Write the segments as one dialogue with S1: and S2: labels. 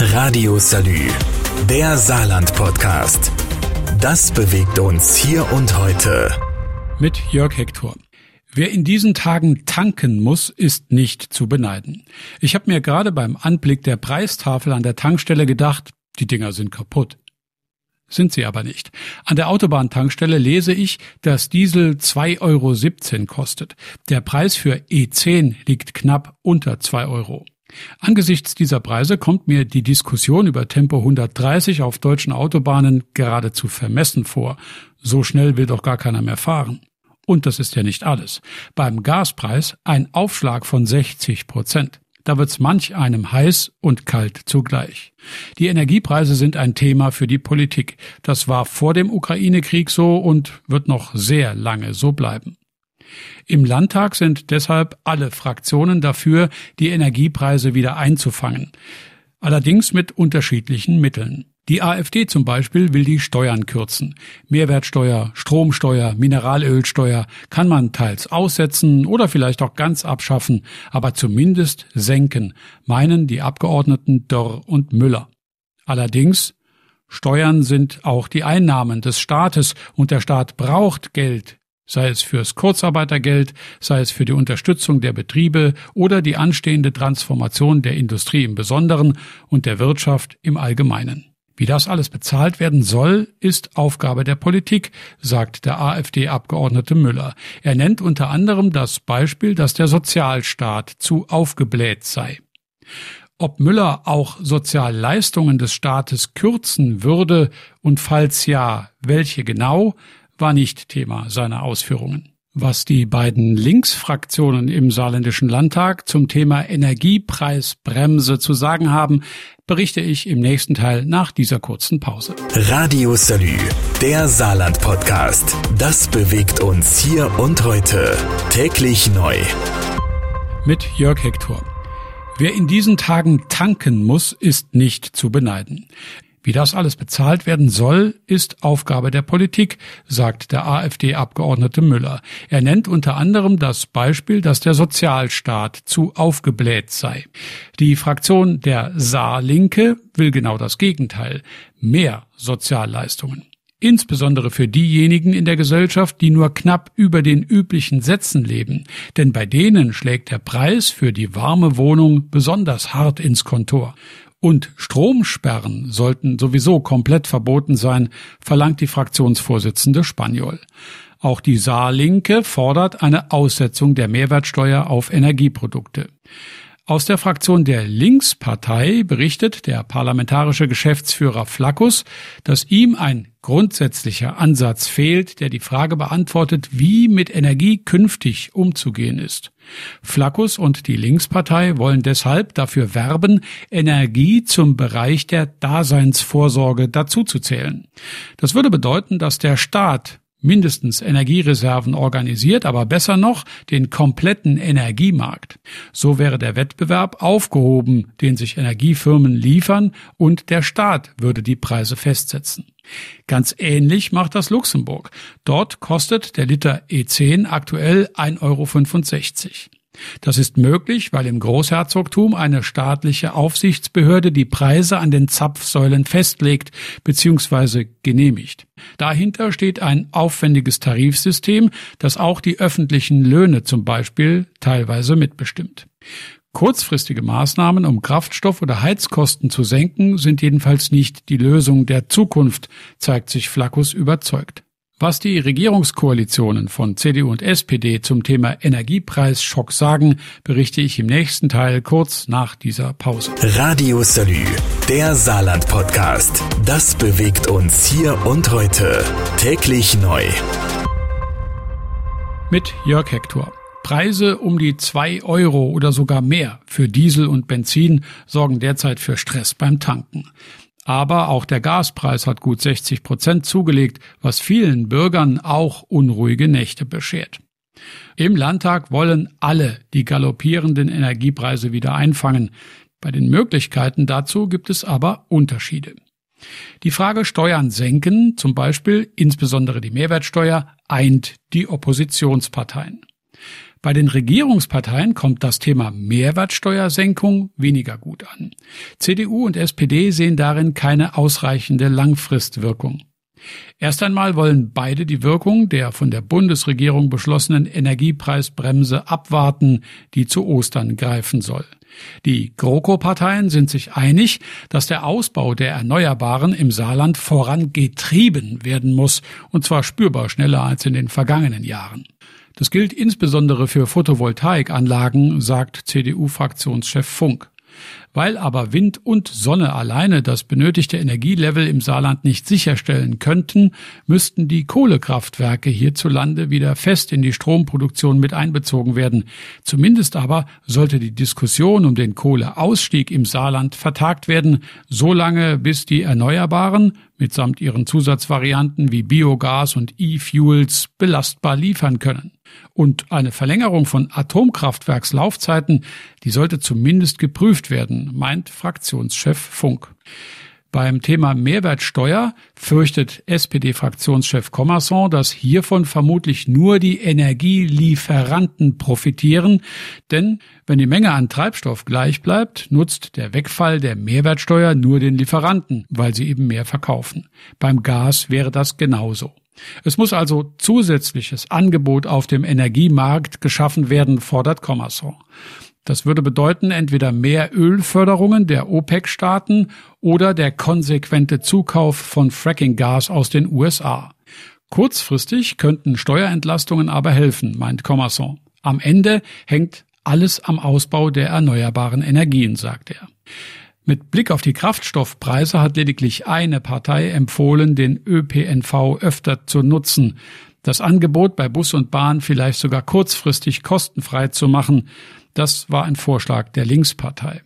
S1: Radio Salü, der Saarland-Podcast. Das bewegt uns hier und heute.
S2: Mit Jörg Hector. Wer in diesen Tagen tanken muss, ist nicht zu beneiden. Ich habe mir gerade beim Anblick der Preistafel an der Tankstelle gedacht, die Dinger sind kaputt. Sind sie aber nicht. An der Autobahntankstelle lese ich, dass Diesel 2,17 Euro kostet. Der Preis für E10 liegt knapp unter 2 Euro. Angesichts dieser Preise kommt mir die Diskussion über Tempo 130 auf deutschen Autobahnen geradezu vermessen vor. So schnell will doch gar keiner mehr fahren. Und das ist ja nicht alles. Beim Gaspreis ein Aufschlag von 60 Prozent. Da wird's manch einem heiß und kalt zugleich. Die Energiepreise sind ein Thema für die Politik. Das war vor dem Ukraine-Krieg so und wird noch sehr lange so bleiben. Im Landtag sind deshalb alle Fraktionen dafür, die Energiepreise wieder einzufangen. Allerdings mit unterschiedlichen Mitteln. Die AfD zum Beispiel will die Steuern kürzen. Mehrwertsteuer, Stromsteuer, Mineralölsteuer kann man teils aussetzen oder vielleicht auch ganz abschaffen, aber zumindest senken, meinen die Abgeordneten Dörr und Müller. Allerdings Steuern sind auch die Einnahmen des Staates und der Staat braucht Geld sei es fürs Kurzarbeitergeld, sei es für die Unterstützung der Betriebe oder die anstehende Transformation der Industrie im Besonderen und der Wirtschaft im Allgemeinen. Wie das alles bezahlt werden soll, ist Aufgabe der Politik, sagt der AfD-Abgeordnete Müller. Er nennt unter anderem das Beispiel, dass der Sozialstaat zu aufgebläht sei. Ob Müller auch Sozialleistungen des Staates kürzen würde und falls ja, welche genau, war nicht Thema seiner Ausführungen. Was die beiden Linksfraktionen im saarländischen Landtag zum Thema Energiepreisbremse zu sagen haben, berichte ich im nächsten Teil nach dieser kurzen Pause.
S1: Radio Salü, der Saarland-Podcast. Das bewegt uns hier und heute. Täglich neu.
S2: Mit Jörg Hector. Wer in diesen Tagen tanken muss, ist nicht zu beneiden. Wie das alles bezahlt werden soll, ist Aufgabe der Politik, sagt der AfD-Abgeordnete Müller. Er nennt unter anderem das Beispiel, dass der Sozialstaat zu aufgebläht sei. Die Fraktion der Saarlinke will genau das Gegenteil. Mehr Sozialleistungen insbesondere für diejenigen in der Gesellschaft, die nur knapp über den üblichen Sätzen leben, denn bei denen schlägt der Preis für die warme Wohnung besonders hart ins Kontor. Und Stromsperren sollten sowieso komplett verboten sein, verlangt die Fraktionsvorsitzende Spaniol. Auch die Saarlinke fordert eine Aussetzung der Mehrwertsteuer auf Energieprodukte. Aus der Fraktion der Linkspartei berichtet der parlamentarische Geschäftsführer Flackus, dass ihm ein grundsätzlicher Ansatz fehlt, der die Frage beantwortet, wie mit Energie künftig umzugehen ist. Flackus und die Linkspartei wollen deshalb dafür werben, Energie zum Bereich der Daseinsvorsorge dazuzuzählen. Das würde bedeuten, dass der Staat mindestens Energiereserven organisiert, aber besser noch den kompletten Energiemarkt. So wäre der Wettbewerb aufgehoben, den sich Energiefirmen liefern, und der Staat würde die Preise festsetzen. Ganz ähnlich macht das Luxemburg. Dort kostet der Liter E10 aktuell 1,65 Euro. Das ist möglich, weil im Großherzogtum eine staatliche Aufsichtsbehörde die Preise an den Zapfsäulen festlegt bzw. genehmigt. Dahinter steht ein aufwendiges Tarifsystem, das auch die öffentlichen Löhne zum Beispiel teilweise mitbestimmt. Kurzfristige Maßnahmen, um Kraftstoff- oder Heizkosten zu senken, sind jedenfalls nicht die Lösung der Zukunft, zeigt sich Flackus überzeugt. Was die Regierungskoalitionen von CDU und SPD zum Thema Energiepreisschock sagen, berichte ich im nächsten Teil kurz nach dieser Pause.
S1: Radio Salü, der Saarland-Podcast. Das bewegt uns hier und heute. Täglich neu.
S2: Mit Jörg Hector. Preise um die zwei Euro oder sogar mehr für Diesel und Benzin sorgen derzeit für Stress beim Tanken. Aber auch der Gaspreis hat gut 60 Prozent zugelegt, was vielen Bürgern auch unruhige Nächte beschert. Im Landtag wollen alle die galoppierenden Energiepreise wieder einfangen. Bei den Möglichkeiten dazu gibt es aber Unterschiede. Die Frage Steuern senken, zum Beispiel insbesondere die Mehrwertsteuer, eint die Oppositionsparteien. Bei den Regierungsparteien kommt das Thema Mehrwertsteuersenkung weniger gut an. CDU und SPD sehen darin keine ausreichende Langfristwirkung. Erst einmal wollen beide die Wirkung der von der Bundesregierung beschlossenen Energiepreisbremse abwarten, die zu Ostern greifen soll. Die GroKo-Parteien sind sich einig, dass der Ausbau der Erneuerbaren im Saarland vorangetrieben werden muss, und zwar spürbar schneller als in den vergangenen Jahren. Das gilt insbesondere für Photovoltaikanlagen, sagt CDU-Fraktionschef Funk. Weil aber Wind und Sonne alleine das benötigte Energielevel im Saarland nicht sicherstellen könnten, müssten die Kohlekraftwerke hierzulande wieder fest in die Stromproduktion mit einbezogen werden. Zumindest aber sollte die Diskussion um den Kohleausstieg im Saarland vertagt werden, solange bis die Erneuerbaren mitsamt ihren Zusatzvarianten wie Biogas und E-Fuels belastbar liefern können. Und eine Verlängerung von Atomkraftwerkslaufzeiten, die sollte zumindest geprüft werden, meint Fraktionschef Funk. Beim Thema Mehrwertsteuer fürchtet SPD-Fraktionschef Commerson, dass hiervon vermutlich nur die Energielieferanten profitieren, denn wenn die Menge an Treibstoff gleich bleibt, nutzt der Wegfall der Mehrwertsteuer nur den Lieferanten, weil sie eben mehr verkaufen. Beim Gas wäre das genauso. Es muss also zusätzliches Angebot auf dem Energiemarkt geschaffen werden, fordert Commerson. Das würde bedeuten entweder mehr Ölförderungen der OPEC-Staaten oder der konsequente Zukauf von Fracking-Gas aus den USA. Kurzfristig könnten Steuerentlastungen aber helfen, meint Commerson. Am Ende hängt alles am Ausbau der erneuerbaren Energien, sagt er. Mit Blick auf die Kraftstoffpreise hat lediglich eine Partei empfohlen, den ÖPNV öfter zu nutzen. Das Angebot bei Bus und Bahn vielleicht sogar kurzfristig kostenfrei zu machen, das war ein Vorschlag der Linkspartei.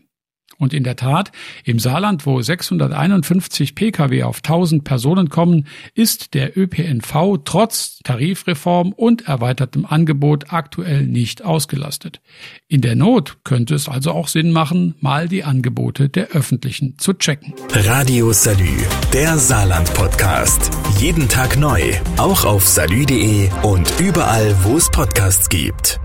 S2: Und in der Tat, im Saarland, wo 651 Pkw auf 1000 Personen kommen, ist der ÖPNV trotz Tarifreform und erweitertem Angebot aktuell nicht ausgelastet. In der Not könnte es also auch Sinn machen, mal die Angebote der öffentlichen zu checken.
S1: Radio Salü, der Saarland Podcast. Jeden Tag neu, auch auf salü.de und überall, wo es Podcasts gibt.